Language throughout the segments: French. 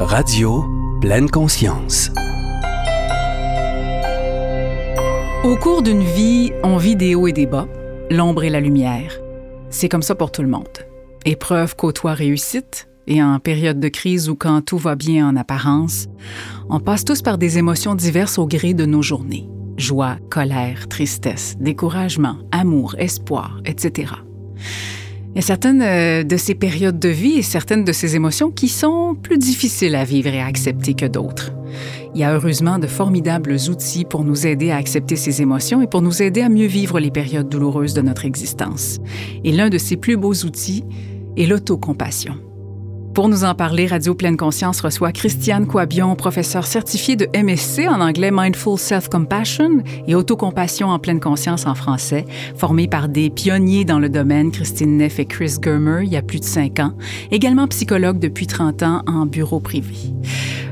Radio Pleine Conscience. Au cours d'une vie, on vit des hauts et des bas, l'ombre et la lumière. C'est comme ça pour tout le monde. Épreuve côtoie réussite, et en période de crise ou quand tout va bien en apparence, on passe tous par des émotions diverses au gré de nos journées. Joie, colère, tristesse, découragement, amour, espoir, etc. Il y a certaines euh, de ces périodes de vie et certaines de ces émotions qui sont plus difficiles à vivre et à accepter que d'autres. Il y a heureusement de formidables outils pour nous aider à accepter ces émotions et pour nous aider à mieux vivre les périodes douloureuses de notre existence. Et l'un de ces plus beaux outils est l'autocompassion. Pour nous en parler, Radio Pleine Conscience reçoit Christiane Coabion, professeure certifiée de MSc en anglais Mindful Self-Compassion et Autocompassion en pleine conscience en français, formée par des pionniers dans le domaine, Christine Neff et Chris Germer, il y a plus de cinq ans, également psychologue depuis 30 ans en bureau privé.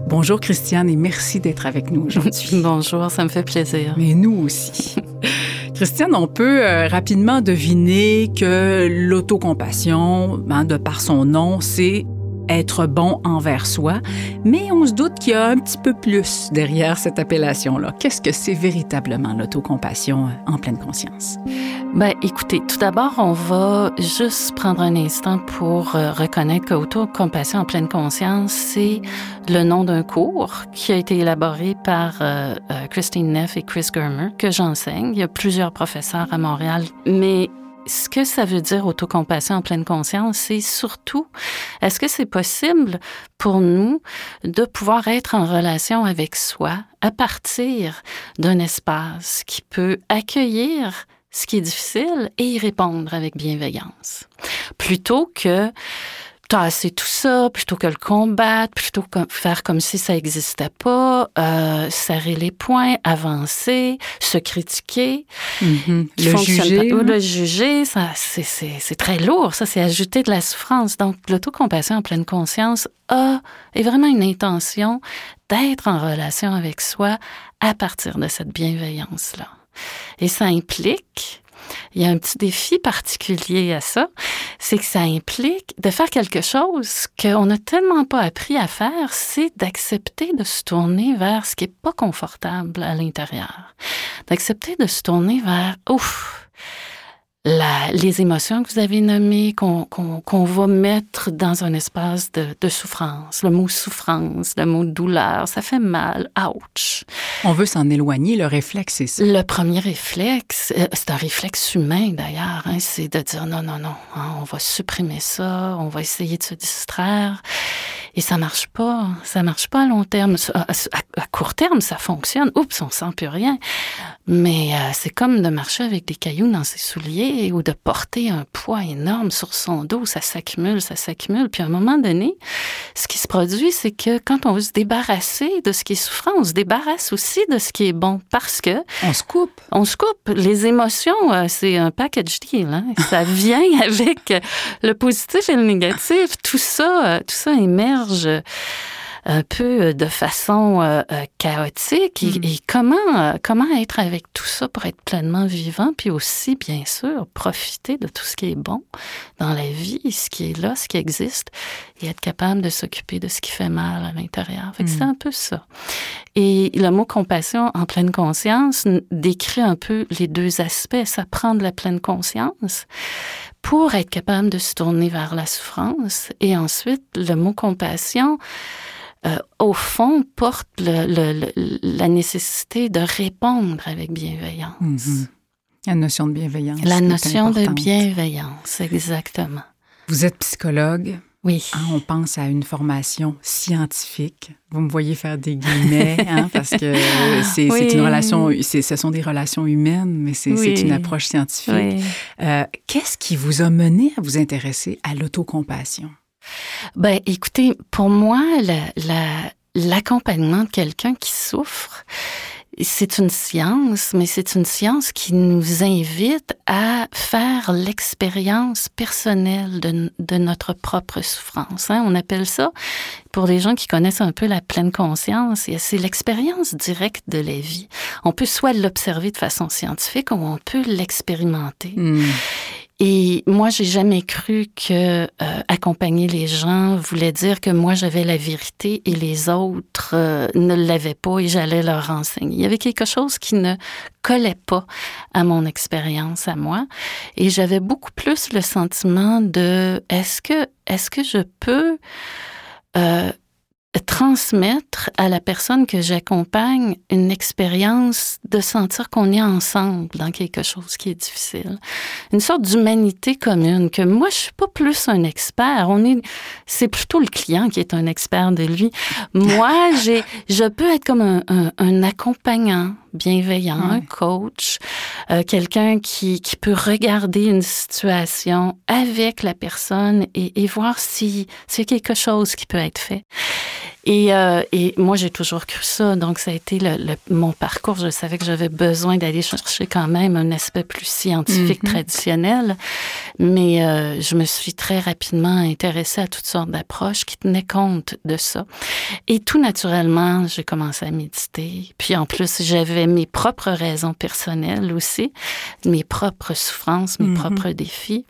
Bonjour Christiane et merci d'être avec nous aujourd'hui. Bonjour, ça me fait plaisir. Mais nous aussi. Christiane, on peut euh, rapidement deviner que l'autocompassion, hein, de par son nom, c'est être bon envers soi, mais on se doute qu'il y a un petit peu plus derrière cette appellation-là. Qu'est-ce que c'est véritablement l'autocompassion euh, en pleine conscience? Ben, écoutez, tout d'abord, on va juste prendre un instant pour euh, reconnaître que en pleine conscience, c'est le nom d'un cours qui a été élaboré par euh, Christine Neff et Chris Germer, que j'enseigne. Il y a plusieurs professeurs à Montréal, mais ce que ça veut dire autocompassion en pleine conscience, c'est surtout, est-ce que c'est possible pour nous de pouvoir être en relation avec soi à partir d'un espace qui peut accueillir ce qui est difficile et y répondre avec bienveillance, plutôt que tasser tout ça, plutôt que le combattre, plutôt que faire comme si ça n'existait pas, euh, serrer les poings, avancer, se critiquer, mm-hmm. le juger, pas. le juger, ça c'est très lourd, ça c'est ajouter de la souffrance. Donc l'autocompassion en pleine conscience a est vraiment une intention d'être en relation avec soi à partir de cette bienveillance là. Et ça implique il y a un petit défi particulier à ça, c'est que ça implique de faire quelque chose qu'on n'a tellement pas appris à faire, c'est d'accepter de se tourner vers ce qui n'est pas confortable à l'intérieur. D'accepter de se tourner vers, ouf, les émotions que vous avez nommées, qu'on va mettre dans un espace de, souffrance. Le mot souffrance, le mot douleur, ça fait mal. Ouch. On veut s'en éloigner, le réflexe, c'est ça. Le premier réflexe, euh, c'est un réflexe humain d'ailleurs, hein, c'est de dire non, non, non, hein, on va supprimer ça, on va essayer de se distraire. Et ça marche pas. Ça marche pas à long terme. À, court terme, ça fonctionne. Oups, on sent plus rien. Mais euh, c'est comme de marcher avec des cailloux dans ses souliers ou de porter un poids énorme sur son dos. Ça s'accumule, ça s'accumule. Puis à un moment donné, ce qui se produit, c'est que quand on veut se débarrasser de ce qui est souffrant, on se débarrasse aussi de ce qui est bon parce que... On se coupe. On se coupe. Les émotions, euh, c'est un package deal. Hein? Ça vient avec le positif et le négatif. Tout ça, euh, tout ça émerge un peu de façon euh, euh, chaotique et, mm. comment euh, comment être avec tout ça pour être pleinement vivant puis aussi bien sûr profiter de tout ce qui est bon dans la vie ce qui est là ce qui existe et être capable de s'occuper de ce qui fait mal à l'intérieur c'est mm. un peu ça et le mot compassion en pleine conscience décrit un peu les deux aspects ça prend de la pleine conscience pour être capable de se tourner vers la souffrance. Et ensuite, le mot compassion, euh, au fond, porte la nécessité de répondre avec bienveillance. Mm-hmm. La notion de bienveillance. La notion de bienveillance, exactement. Vous êtes psychologue. Oui. Hein, on pense à une formation scientifique. Vous me voyez faire des guillemets, hein, parce que c'est une relation, ce sont des relations humaines, mais c'est une approche scientifique. Euh, qu'est-ce qui vous a mené à vous intéresser à l'autocompassion? Ben, écoutez, pour moi, l'accompagnement de quelqu'un qui souffre, c'est une science, mais c'est une science qui nous invite à faire l'expérience personnelle de, notre propre souffrance. Hein. On appelle ça, pour les gens qui connaissent un peu la pleine conscience, c'est l'expérience directe de la vie. On peut soit l'observer de façon scientifique ou on peut l'expérimenter. Hmm. Et moi, j'ai jamais cru que euh, accompagner les gens voulait dire que moi j'avais la vérité et les autres euh, ne l'avaient pas et j'allais leur enseigner. Il y avait quelque chose qui ne collait pas à mon expérience à moi et j'avais beaucoup plus le sentiment de est-ce que est-ce que je peux euh, transmettre à la personne que j'accompagne une expérience de sentir qu'on est ensemble dans quelque chose qui est difficile. Une sorte d'humanité commune que moi, je suis pas plus un expert. On est, c'est plutôt le client qui est un expert de lui. Moi, j'ai, je peux être comme un, un, accompagnant bienveillant, un coach, euh, quelqu'un qui, qui peut regarder une situation avec la personne et, et voir si y a quelque chose qui peut être fait. Et, euh, et moi, j'ai toujours cru ça. Donc, ça a été le, mon parcours. Je savais que j'avais besoin d'aller chercher quand même un aspect plus scientifique mhm. traditionnel. Mais euh, je me suis très rapidement intéressée à toutes sortes d'approches qui tenaient compte de ça. Et tout naturellement, j'ai commencé à méditer. Puis en plus, j'avais mes propres raisons personnelles aussi, mes propres souffrances, mes mhm. propres défis.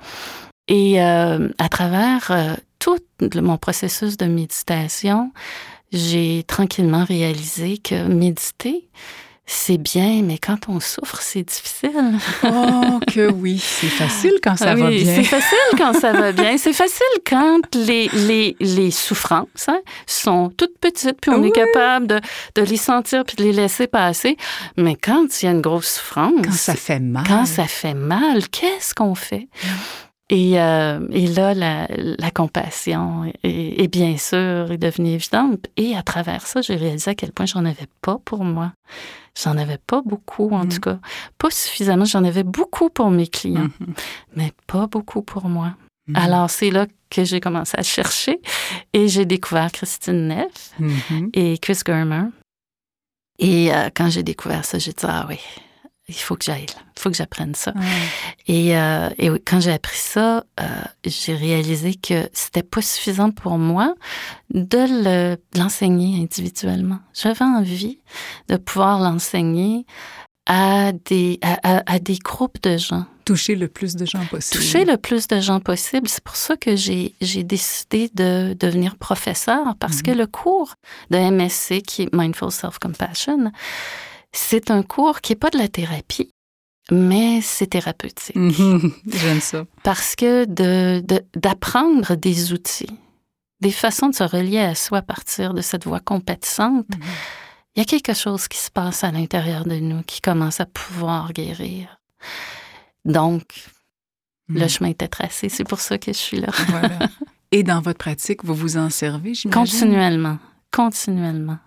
Et euh, à travers euh, tout mon processus de méditation, j'ai tranquillement réalisé que méditer, c'est bien, mais quand on souffre, c'est difficile. Oh, que oui, c'est facile quand ça va bien. C'est facile quand ça va bien. C'est facile quand les, les, les souffrances hein, sont toutes petites, puis on est capable de, de, les sentir puis de les laisser passer. Mais quand il y a une grosse souffrance. Quand ça fait mal. Quand ça fait mal, qu'est-ce qu'on fait? Et, euh, et là, la, la compassion est, bien sûr est devenue évidente. Et à travers ça, j'ai réalisé à quel point j'en avais pas pour moi. J'en avais pas beaucoup, en tout mm. cas. Pas suffisamment. J'en avais beaucoup pour mes clients, mm-hmm. mais pas beaucoup pour moi. Mm. Alors, c'est là que j'ai commencé à chercher et j'ai découvert Christine Neff mm-hmm. et Chris Germer. Et euh, quand j'ai découvert ça, j'ai dit, ah oui, il faut que j'aille, il faut que j'apprenne ça. Et, euh, et, quand j'ai appris ça, euh, j'ai réalisé que c'était pas suffisant pour moi de l'enseigner individuellement. J'avais envie de pouvoir l'enseigner à des, à, à, des groupes de gens. Toucher le plus de gens possible. Toucher le plus de gens possible. C'est pour ça que j'ai décidé de devenir professeur parce que mhm. le cours de MSC, qui est Mindful Self-Compassion, c'est un cours qui n'est pas de la thérapie, mais c'est thérapeutique. J'aime ça. Parce que d'apprendre de, des outils, des façons de se relier à soi à partir de cette voie compatissante, mhm. il y a quelque chose qui se passe à l'intérieur de nous qui commence à pouvoir guérir. Donc, le mhm. chemin était tracé. C'est pour ça que je suis là. Et dans votre pratique, vous vous en servez, j'imagine? Continuellement. Continuellement.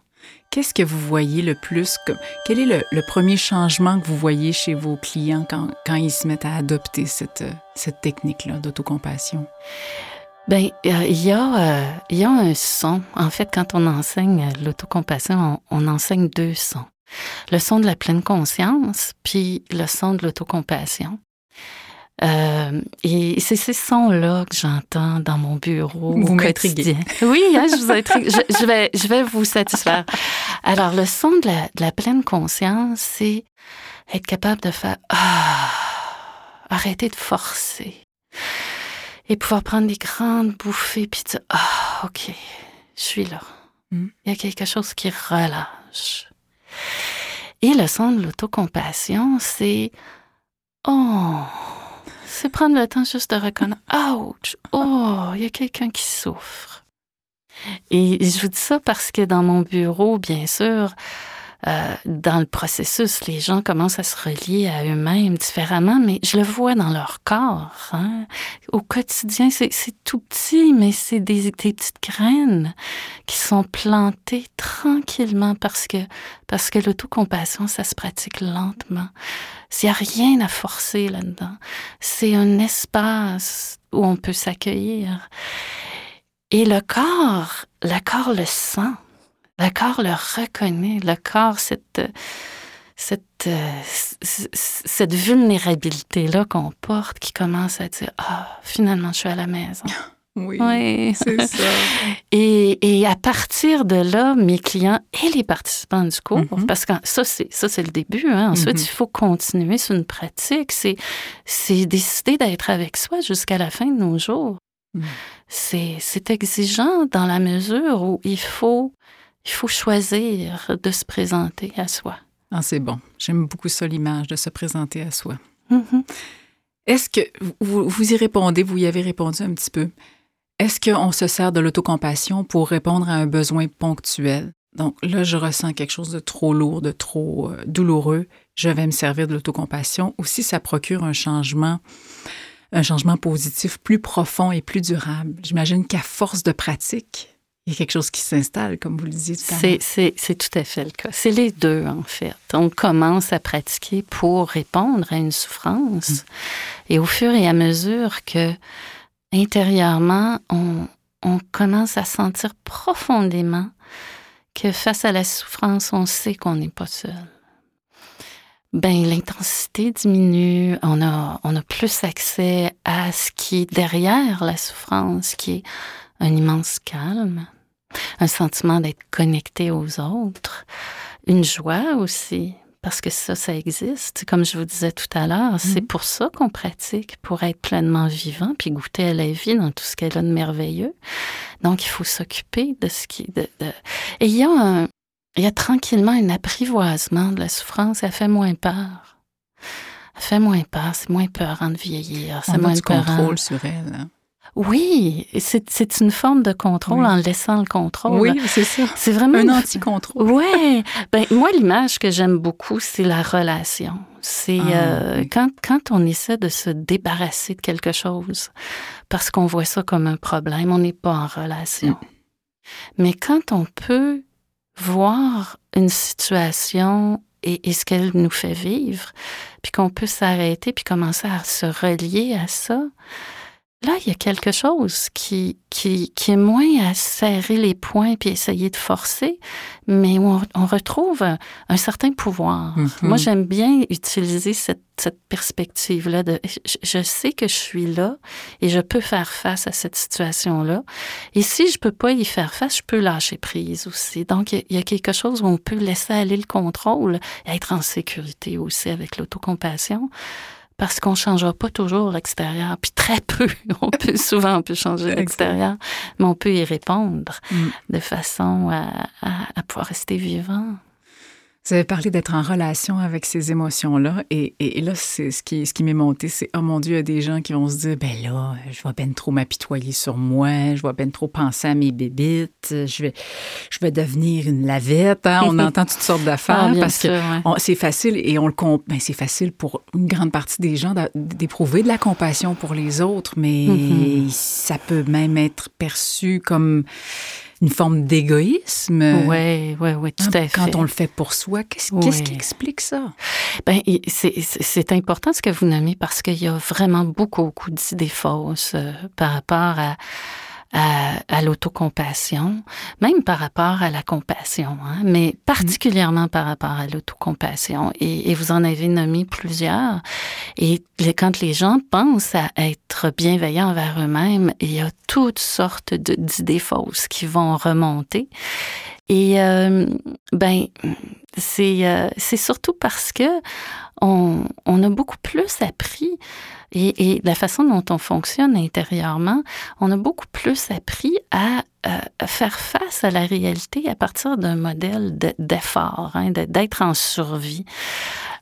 Qu'est-ce que vous voyez le plus? Quel est le, premier changement que vous voyez chez vos clients quand, quand ils se mettent à adopter cette, cette technique-là d'autocompassion? Bien, il y, a, euh, il y a un son. En fait, quand on enseigne l'autocompassion, on, on enseigne deux sons. Le son de la pleine conscience, puis le son de l'autocompassion. Euh, et c'est ces sons-là que j'entends dans mon bureau vous au quotidien. Oui, hein, je vous intrigue. je, vais, je vais vous satisfaire. Alors, le son de la, de la pleine conscience, c'est être capable de faire ah, arrêter de forcer et pouvoir prendre des grandes bouffées puis dire ah, ok, je suis là. Hmm. Il y a quelque chose qui relâche. Et le son de l'autocompassion, c'est oh c'est prendre le temps juste de reconnaître, ouch, oh, il y a quelqu'un qui souffre. Et je vous dis ça parce que dans mon bureau, bien sûr, euh, dans le processus, les gens commencent à se relier à eux-mêmes différemment, mais je le vois dans leur corps. Hein. Au quotidien, c'est tout petit, mais c'est des, des, petites graines qui sont plantées tranquillement parce que, parce que l'autocompassion, ça se pratique lentement. Il n'y a rien à forcer là-dedans. C'est un espace où on peut s'accueillir. Et le corps, le corps le sent. Le corps le reconnaît. Le corps, cette, cette, cette vulnérabilité-là qu'on porte qui commence à dire Ah, finalement, je suis à la maison. Oui, Oui. c'est ça. Et, et à partir de là, mes clients et les participants du cours, Mhm. parce que ça, c'est ça, c'est le début. Hein. Ensuite, Mhm. il faut continuer sur une pratique. C'est, c'est décider d'être avec soi jusqu'à la fin de nos jours. C'est, c'est exigeant dans la mesure où il faut, il faut choisir de se présenter à soi. Ah, c'est bon. J'aime beaucoup ça, l'image de se présenter à soi. Mhm. Est-ce que vous, vous y répondez, vous y avez répondu un petit peu. Est-ce qu'on se sert de l'autocompassion pour répondre à un besoin ponctuel? Donc là, je ressens quelque chose de trop lourd, de trop euh, douloureux. Je vais me servir de l'autocompassion. Ou si ça procure un changement, un changement positif plus profond et plus durable. J'imagine qu'à force de pratique, il y a quelque chose qui s'installe, comme vous le disiez tout à l'heure. C'est, tout à fait le cas. C'est les deux, en fait. On commence à pratiquer pour répondre à une souffrance. Et au fur et à mesure que, intérieurement, on, on commence à sentir profondément que face à la souffrance, on sait qu'on n'est pas seul. Ben, l'intensité diminue, on a, on a plus accès à ce qui est derrière la souffrance, qui est un immense calme, un sentiment d'être connecté aux autres, une joie aussi, parce que ça, ça existe. Comme je vous disais tout à l'heure, c'est pour ça qu'on pratique, pour être pleinement vivant, puis goûter à la vie dans tout ce qu'elle a de merveilleux. Donc, il faut s'occuper de ce qui... De, de- Et il y a un... Il y a tranquillement un apprivoisement de la souffrance, elle fait moins peur. Elle fait moins peur, c'est moins peurant de vieillir, c'est a moins du peurant. contrôle sur elle. hein. Oui, c'est c'est une forme de contrôle Oui. en laissant le contrôle. Oui, c'est ça. C'est vraiment Un une- anti-contrôle. Ouais. Ben, moi, l'image que j'aime beaucoup, c'est la relation. C'est Ah, euh, oui. quand, quand on essaie de se débarrasser de quelque chose parce qu'on voit ça comme un problème, on n'est pas en relation. Mm. Mais quand on peut voir une situation et, et ce qu'elle nous fait vivre, puis qu'on peut s'arrêter puis commencer à se relier à ça, là, il y a quelque chose qui, qui, qui est moins à serrer les poings puis essayer de forcer, mais où on, on retrouve un, un certain pouvoir. Mhm. Moi, j'aime bien utiliser cette, cette perspective-là de je, je sais que je suis là et je peux faire face à cette situation-là. Et si je peux pas y faire face, je peux lâcher prise aussi. Donc, il y y, a quelque chose où on peut laisser aller le contrôle et être en sécurité aussi avec l'autocompassion. Parce qu'on ne changera pas toujours l'extérieur, puis très peu. On peut, souvent, on peut changer l'extérieur, mais on peut y répondre Mm. de façon à, à- à pouvoir rester vivant. Vous avez parlé d'être en relation avec ces émotions-là. Et, et- et là, c'est ce qui, ce qui m'est monté, c'est Oh mon Dieu, il y a des gens qui vont se dire Ben là, je vais ben trop m'apitoyer sur moi, je vais ben trop penser à mes bébites, je vais, je vais devenir une lavette. hein. On entend toutes sortes d'affaires Ah, parce sûr, que ouais. c'est facile et on le ben, c'est facile pour une grande partie des gens d'éprouver de la compassion pour les autres, mais Mhm. ça peut même être perçu comme une forme d'égoïsme. Oui, oui, oui, tout Hein, à fait. Quand on le fait pour soi, qu'est-ce qui explique ça? Ben, et c'est c'est- c'est important ce que vous nommez parce qu'il y a vraiment beaucoup, beaucoup d'idées fausses euh, par rapport à, à, à l'autocompassion, même par rapport à la compassion, hein, mais particulièrement par rapport à l'autocompassion. Et, et vous en avez nommé plusieurs. Et les- quand les gens pensent à être bienveillants envers eux-mêmes, il y a toutes sortes d'idées fausses qui vont remonter. Et euh, ben, c'est euh, surtout parce que on, on a beaucoup plus appris et, et la façon dont on fonctionne intérieurement, on a beaucoup plus appris à, euh, faire face à la réalité à partir d'un modèle de- d'effort, hein, d'être en survie.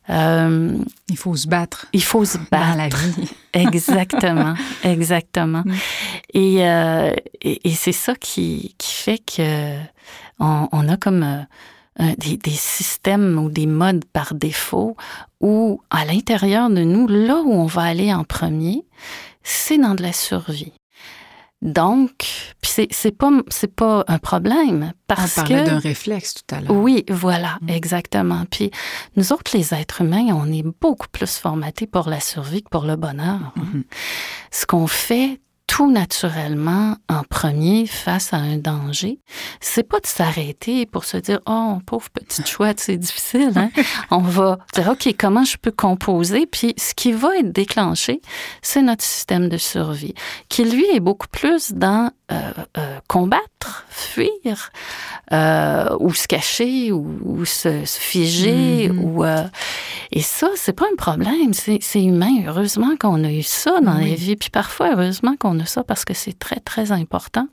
Euh, Il faut se battre il faut se dans battre. la vie. Exactement, exactement. Mm. Et, euh, et, et c'est ça qui, qui fait que on, on a comme euh, des, des systèmes ou des modes par défaut où, à l'intérieur de nous, là où on va aller en premier, c'est dans de la survie. Donc, puis c'est pas c'est pas un problème On parce parlait que d'un réflexe tout à l'heure. oui, voilà, Mm. exactement. Puis nous autres, les êtres humains, on est beaucoup plus formatés pour la survie que pour le bonheur. hein. Mhm. Ce qu'on fait tout naturellement en premier face à un danger, c'est pas de s'arrêter pour se dire oh pauvre petite chouette c'est difficile. Hein? On va dire ok comment je peux composer puis ce qui va être déclenché c'est notre système de survie qui lui est beaucoup plus dans euh, euh, combattre, fuir, euh, ou se cacher, ou, se, figer, mm-hmm. ou et ça c'est pas un problème, c'est humain. Heureusement qu'on a eu ça dans les vies, puis parfois heureusement qu'on a ça parce que c'est très très important.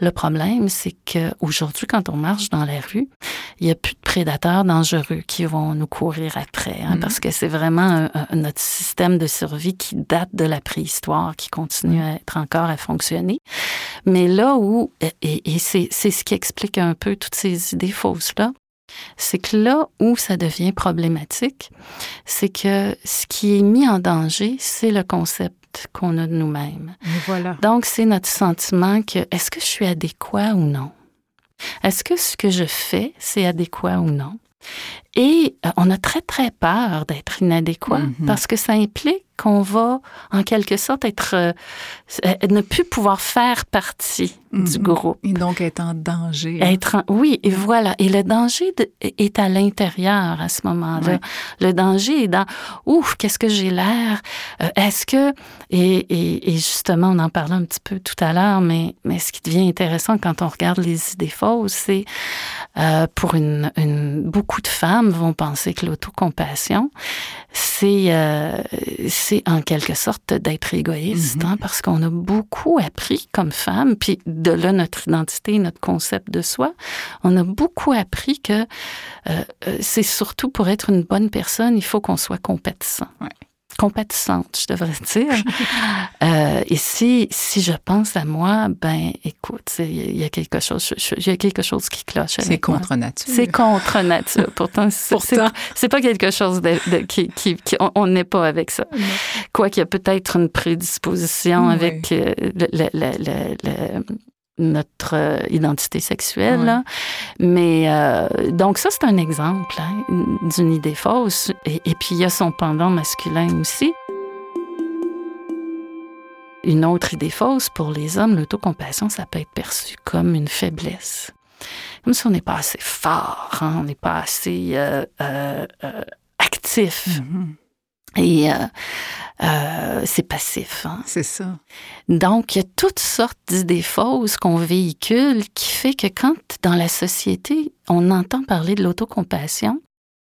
Le problème c'est que aujourd'hui quand on marche dans la rue, il y a plus de prédateurs dangereux qui vont nous courir après, hein, mm-hmm. parce que c'est vraiment notre système de survie qui date de la préhistoire, qui continue à être encore à fonctionner. Mais là où, et, c'est ce qui explique un peu toutes ces idées fausses-là, c'est que là où ça devient problématique, c'est que ce qui est mis en danger, c'est le concept qu'on a de nous-mêmes. Voilà. Donc, c'est notre sentiment que est-ce que je suis adéquat ou non? Est-ce que ce que je fais, c'est adéquat ou non? Et euh, on a très, très peur d'être inadéquat mm-hmm. parce que ça implique qu'on va, en quelque sorte, être, euh, ne plus pouvoir faire partie du mm-hmm. groupe. Et donc être en danger. Être oui, et voilà. Et le danger est à l'intérieur à ce moment-là. Le danger est dans, ouf, qu'est-ce que j'ai l'air? Euh, est-ce que, et, et, justement, on en parlait un petit peu tout à l'heure, mais, mais ce qui devient intéressant quand on regarde les idées fausses, c'est euh, pour une, une, beaucoup de femmes vont penser que l'autocompassion, c'est euh, c'est en quelque sorte d'être égoïste, mm-hmm. hein, parce qu'on a beaucoup appris comme femme, puis de là notre identité, notre concept de soi, on a beaucoup appris que euh, euh, c'est surtout pour être une bonne personne, il faut qu'on soit compétissant compatissante, je devrais dire. euh, et si, si je pense à moi, ben, écoute, il y a quelque chose, il y a quelque chose qui cloche. C'est contre nature. C'est contre nature. Pourtant, c'est pas quelque chose de, qui, qui, on n'est pas avec ça. Quoi qu'il y a peut-être une prédisposition avec euh, le, le, le, notre euh, identité sexuelle. Mais euh, donc ça, c'est un exemple hein, d'une idée fausse. Et, puis il y a son pendant masculin aussi. Une autre idée fausse pour les hommes, l'autocompassion, ça peut être perçu comme une faiblesse. Comme si on n'est pas assez fort, hein, on n'est pas assez euh, actif. Mm-hmm. Et euh, c'est passif. Hein? C'est ça. Donc, il y a toutes sortes d'idées fausses qu'on véhicule qui fait que quand, dans la société, on entend parler de l'autocompassion,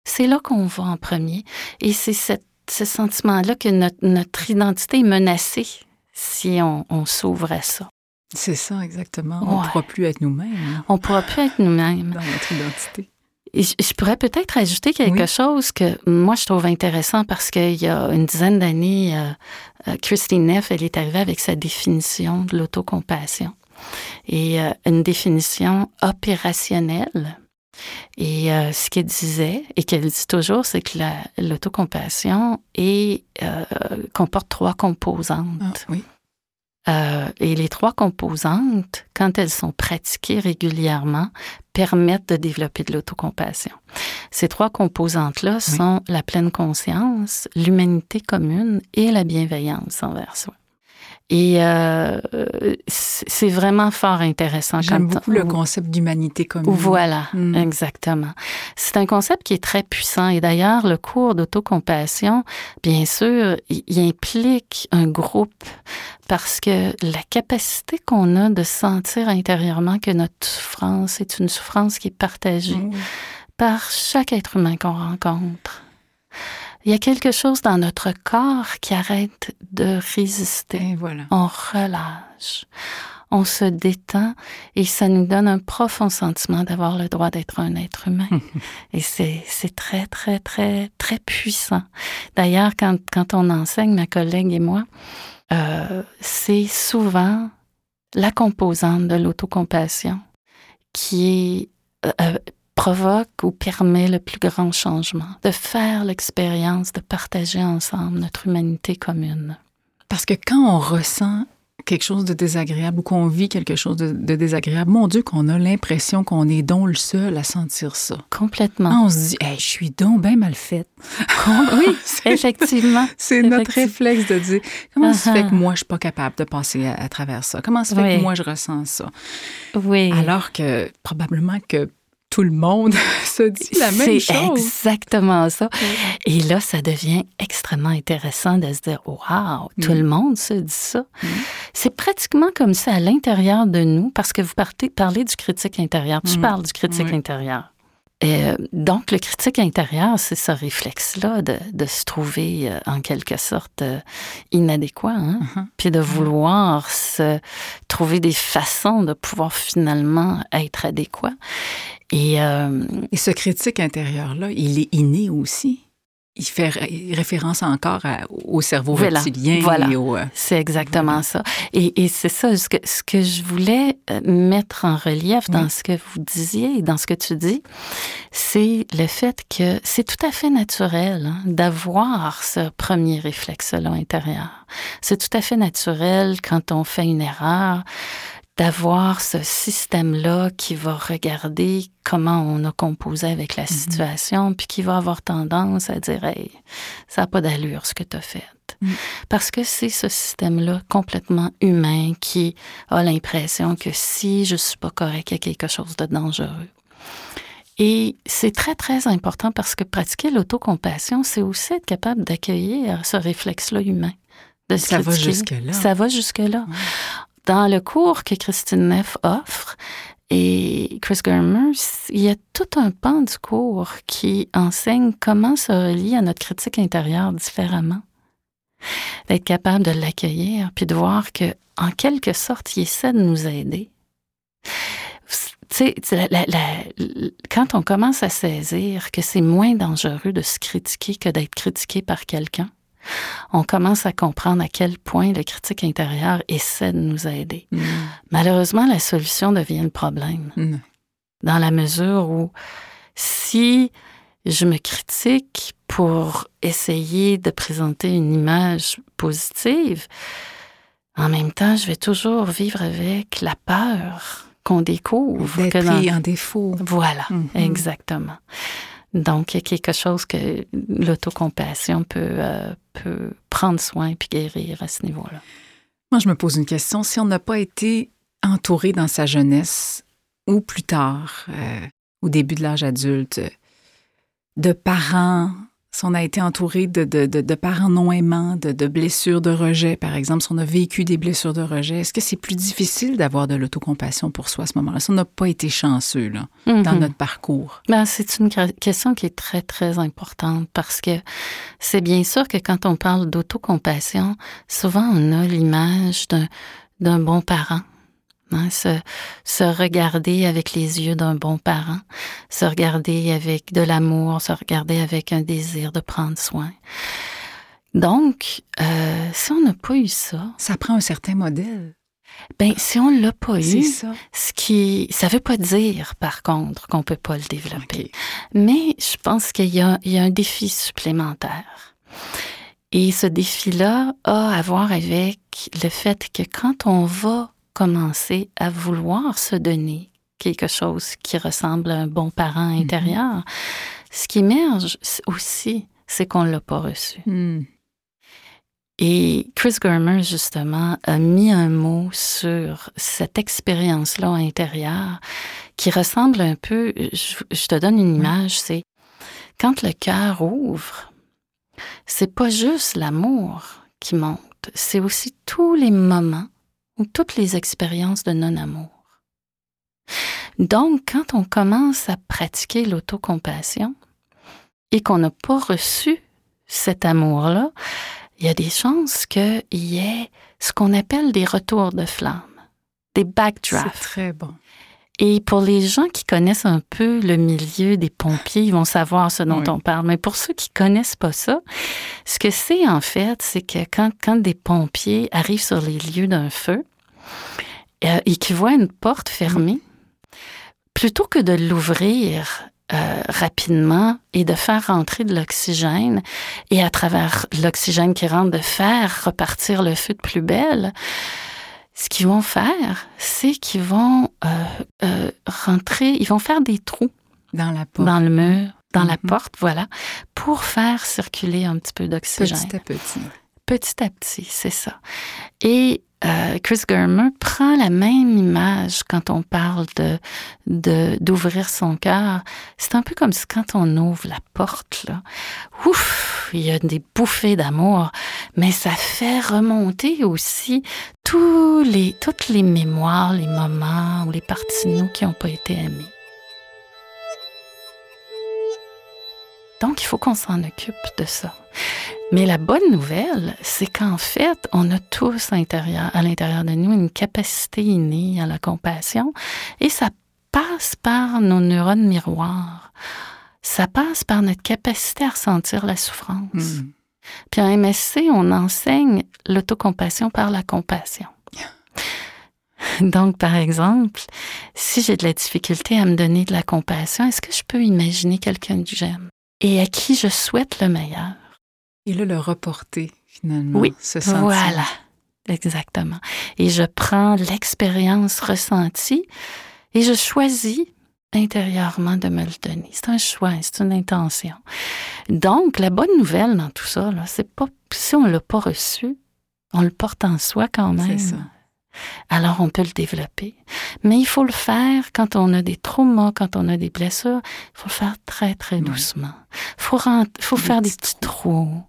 c'est là qu'on va en premier. Et c'est ce sentiment-là que notre, identité est menacée si on, s'ouvre à ça. C'est ça, exactement. On ne pourra plus être nous-mêmes. On ne pourra plus être nous-mêmes. Dans notre identité je, pourrais peut-être ajouter quelque chose que moi je trouve intéressant parce qu'il y a une dizaine d'années, euh, euh, Christine Neff, elle est arrivée avec sa définition de l'autocompassion. Et euh, une définition opérationnelle. Et ce qu'elle disait, et qu'elle dit toujours, c'est que l'autocompassion comporte trois composantes. Ah, oui. Euh, et les trois composantes, quand elles sont pratiquées régulièrement, permettent de développer de l'autocompassion. Ces trois composantes-là sont la pleine conscience, l'humanité commune et la bienveillance envers soi. Et euh, c'est vraiment fort intéressant. J'aime beaucoup le concept d'humanité commune. Voilà, mm. exactement. C'est un concept qui est très puissant. Et d'ailleurs, le cours d'autocompassion, bien sûr, il implique un groupe parce que la capacité qu'on a de sentir intérieurement que notre souffrance est une souffrance qui est partagée mm. par chaque être humain qu'on rencontre il y a quelque chose dans notre corps qui arrête de résister. voilà. On relâche, on se détend et ça nous donne un profond sentiment d'avoir le droit d'être un être humain. et c'est, c'est très, très, très, très puissant. D'ailleurs, quand, quand on enseigne, ma collègue et moi, euh, c'est souvent la composante de l'autocompassion qui est euh, euh, provoque ou permet le plus grand changement, de faire l'expérience de partager ensemble notre humanité commune. Parce que quand on ressent quelque chose de désagréable ou qu'on vit quelque chose de, désagréable, mon Dieu, qu'on a l'impression qu'on est donc le seul à sentir ça. Complètement. on se dit, je suis donc bien mal faite. oui, effectivement. C'est notre réflexe de dire, comment ça se fait que uh-huh. moi, je suis pas capable de passer à, travers ça? Comment ça fait que moi, je ressens ça? Oui. Alors que probablement que tout le monde se dit la même chose. C'est exactement ça. Et là, ça devient extrêmement intéressant de se dire, wow, tout le monde se dit ça. C'est pratiquement comme ça à l'intérieur de nous, parce que vous partez, parlez du critique intérieur. Tu parles du critique intérieur. Euh, donc, le critique intérieur, c'est ce réflexe-là de, de, se trouver euh, en quelque sorte euh, inadéquat, hein? Uh-huh. puis de vouloir se trouver des façons de pouvoir finalement être adéquat. Et, Et ce critique intérieur-là, il est inné aussi? Il fait référence encore au cerveau reptilien. Voilà, euh, c'est exactement ça. Et, c'est ça, ce que, ce que je voulais euh, mettre en relief dans ce que vous disiez et dans ce que tu dis, c'est le fait que c'est tout à fait naturel hein, d'avoir ce premier réflexe-là intérieur. C'est tout à fait naturel quand on fait une erreur d'avoir ce système-là qui va regarder comment on a composé avec la mhm. situation, puis qui va avoir tendance à dire Hey, ça n'a pas d'allure ce que tu as fait. Mhm. Parce que c'est ce système-là complètement humain qui a l'impression que si je ne suis pas correct, il y a quelque chose de dangereux. Et c'est très, très important parce que pratiquer l'autocompassion, c'est aussi être capable d'accueillir ce réflexe-là humain. De ça va jusque-là. Ça va jusque-là dans le cours que Christine Neff offre et Chris Germer, il y a tout un pan du cours qui enseigne comment se relier à notre critique intérieure différemment. D'être capable de l'accueillir, puis de voir que, en quelque sorte, il essaie de nous aider. Tu sais, quand on commence à saisir que c'est moins dangereux de se critiquer que d'être critiqué par quelqu'un, on commence à comprendre à quel point le critique intérieur essaie de nous aider. Mm. Malheureusement, la solution devient le problème. Mm. Dans la mesure où si je me critique pour essayer de présenter une image positive, en même temps, je vais toujours vivre avec la peur qu'on découvre. D'être pris en défaut. Voilà, mm-hmm. exactement. Donc, quelque chose que l'autocompassion peut, euh, peut prendre soin puis guérir à ce niveau-là. Moi, je me pose une question. Si on n'a pas été entouré dans sa jeunesse ou plus tard, euh, au début de l'âge adulte, de parents si on a été entouré de, de, de, parents non aimants, de, blessures de rejet, par exemple, si on a vécu des blessures de rejet, est-ce que c'est plus difficile d'avoir de l'autocompassion pour soi à ce moment-là? Si on n'a pas été chanceux là, dans mm-hmm. notre parcours? Ben, c'est une question qui est très, très importante parce que c'est bien sûr que quand on parle d'autocompassion, souvent on a l'image d'un bon parent Hein, se, regarder avec les yeux d'un bon parent, se regarder avec de l'amour, se regarder avec un désir de prendre soin. Donc, euh, si on n'a pas eu ça... Ça prend un certain modèle. Ben, si on l'a pas eu, ça. ce qui, ça veut pas dire, par contre, qu'on peut pas le développer. Mais je pense qu'il y, y a, un défi supplémentaire. Et ce défi-là a à voir avec le fait que quand on va commencer à vouloir se donner quelque chose qui ressemble à un bon parent mm-hmm. intérieur, ce qui émerge aussi, c'est qu'on ne l'a pas reçu. Mm. Et Chris Germer, justement, a mis un mot sur cette expérience-là intérieure qui ressemble un peu, je, te donne une image, c'est quand le cœur ouvre, c'est pas juste l'amour qui monte, c'est aussi tous les moments toutes les expériences de non-amour. Donc, quand on commence à pratiquer l'autocompassion et qu'on n'a pas reçu cet amour-là, il y a des chances qu'il y ait ce qu'on appelle des retours de flamme, des backdrafts. C'est très bon. Et pour les gens qui connaissent un peu le milieu des pompiers, ils vont savoir ce dont on parle. Mais pour ceux qui connaissent pas ça, ce que c'est en fait, c'est que quand, quand des pompiers arrivent sur les lieux d'un feu, et qui voit une porte fermée, plutôt que de l'ouvrir euh, rapidement et de faire rentrer de l'oxygène et à travers l'oxygène qui rentre de faire repartir le feu de plus belle, ce qu'ils vont faire, c'est qu'ils vont euh, euh, rentrer, ils vont faire des trous Dans la porte. dans le mur, dans la Mhm. porte, voilà, pour faire circuler un petit peu d'oxygène. Petit à petit. Petit à petit, c'est ça. Et euh, Chris Germer prend la même image quand on parle de d'ouvrir son cœur. C'est un peu comme si quand on ouvre la porte, là, ouf, il y a des bouffées d'amour, mais ça fait remonter aussi tous les, toutes les mémoires, les moments ou les parties de nous qui n'ont pas été aimées. Donc, il faut qu'on s'en occupe de ça. Mais la bonne nouvelle, c'est qu'en fait, on a tous à l'intérieur, de nous une capacité innée à la compassion et ça passe par nos neurones miroirs. Ça passe par notre capacité à ressentir la souffrance. Mm. Puis en MSC, on enseigne l'autocompassion par la compassion. Donc, par exemple, si j'ai de la difficulté à me donner de la compassion, est-ce que je peux imaginer quelqu'un que j'aime et à qui je souhaite le meilleur? Et là, le reporter, finalement. Oui, Ce sentiment. Voilà, exactement. Et je prends l'expérience ressentie et je choisis intérieurement de me le donner. C'est un choix, c'est une intention. Donc, la bonne nouvelle dans tout ça, là, c'est pas si on l'a pas reçu, on le porte en soi quand même. C'est ça. Alors, on peut le développer. Mais il faut le faire quand on a des traumas, quand on a des blessures. Il faut le faire très, très Oui. doucement. Il faut, faut faire des petits trous.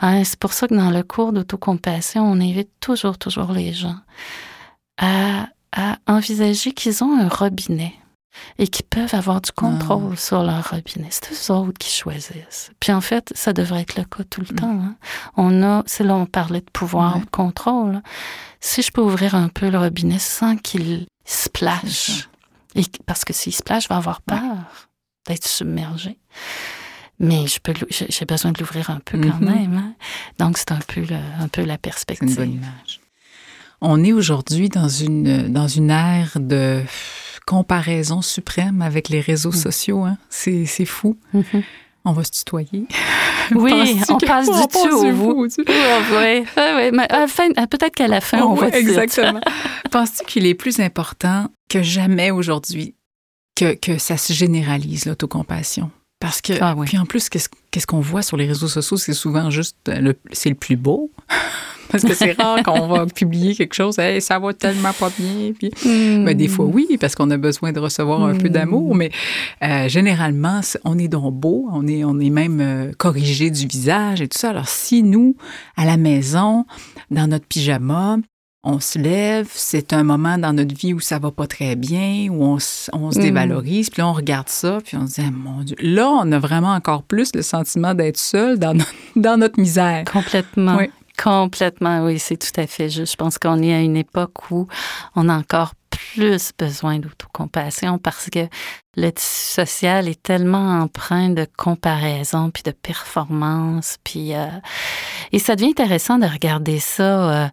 Hein, c'est pour ça que dans le cours d'autocompassion, on invite toujours, toujours les gens à, à envisager qu'ils ont un robinet et qu'ils peuvent avoir du contrôle sur leur robinet. C'est eux autres qui choisissent. Puis en fait, ça devrait être le cas tout le Mm. temps. hein. On a, c'est là on parlait de pouvoir, Ouais. de contrôle. Si je peux ouvrir un peu le robinet sans qu'il splash, et, parce que s'il splash, je vais avoir peur d'être submergé. Mais je peux, l'ou- j'ai besoin de l'ouvrir un peu quand Mhm. même. hein. Donc, c'est un peu, le- un peu la perspective. une bonne image. On est aujourd'hui dans une, dans une ère de comparaison suprême avec les réseaux Mm. sociaux. Hein? C'est fou. Mhm. On va se tutoyer. Oui, on passe du passe au vous. tu. Oui, oui, la fin- à- peut-être qu'à la fin, on Ouais, va dire. exactement. Penses-tu qu'il est plus important que jamais aujourd'hui que, que ça se généralise, l'autocompassion? Parce que, Ah oui. puis en plus, qu'est-ce qu'est-ce qu'on voit sur les réseaux sociaux? C'est souvent juste, euh, c'est le plus beau. Parce que c'est rare qu'on va publier quelque chose, hey, ça va tellement pas bien. Puis, Hmm. ben, des fois, oui, parce qu'on a besoin de recevoir un peu d'amour, mais euh, généralement, on est donc beau, on est, on est même euh, corrigé du visage et tout ça. Alors, si nous, à la maison, dans notre pyjama, on se lève, c'est un moment dans notre vie où ça va pas très bien, où on, se- on se Mm. dévalorise, puis là, on regarde ça, puis on se dit, Ah, mon Dieu, là, on a vraiment encore plus le sentiment d'être seul dans, no- dans notre misère. Complètement. Oui. Complètement, oui, c'est tout à fait juste. Je pense qu'on est à une époque où on a encore plus besoin d'autocompassion parce que le tissu social est tellement empreint de comparaison puis de performance puis euh, et ça devient intéressant de regarder ça euh,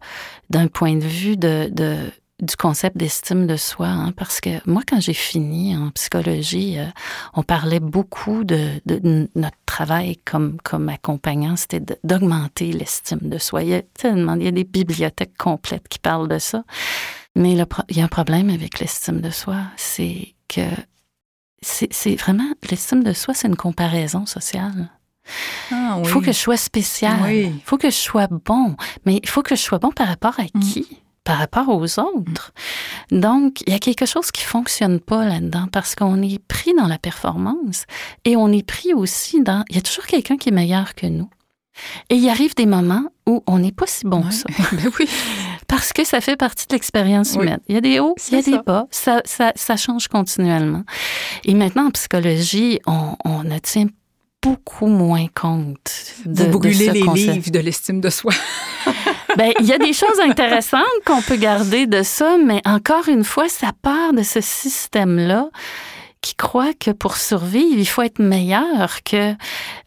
d'un point de vue du concept d'estime de soi, hein, parce que moi, quand j'ai fini en psychologie, euh, on parlait beaucoup de, notre travail comme, accompagnant, c'était d'augmenter l'estime de soi. Il y a il y a des bibliothèques complètes qui parlent de ça. Mais il y a un problème avec l'estime de soi, c'est que c'est vraiment, l'estime de soi, c'est une comparaison sociale. Ah, Il faut que je sois spécial. Oui. Il faut que je sois bon. Mais il faut que je sois bon par rapport à Mm. qui? Par rapport aux autres. Donc, il y a quelque chose qui fonctionne pas là-dedans parce qu'on est pris dans la performance et on est pris aussi dans... Il y a toujours quelqu'un qui est meilleur que nous. Et il arrive des moments où on n'est pas si bon que ça. Ben oui. Parce que ça fait partie de l'expérience Oui. humaine. Il y a des hauts, il y a des bas. Ça, ça, ça change continuellement. Et maintenant, en psychologie, on, on ne tient beaucoup moins compte de, Vous brûlez les concept. livres de l'estime de soi. Ben, il y a des choses intéressantes qu'on peut garder de ça, mais encore une fois, ça part de ce système-là qui croient que pour survivre, il faut être meilleur, que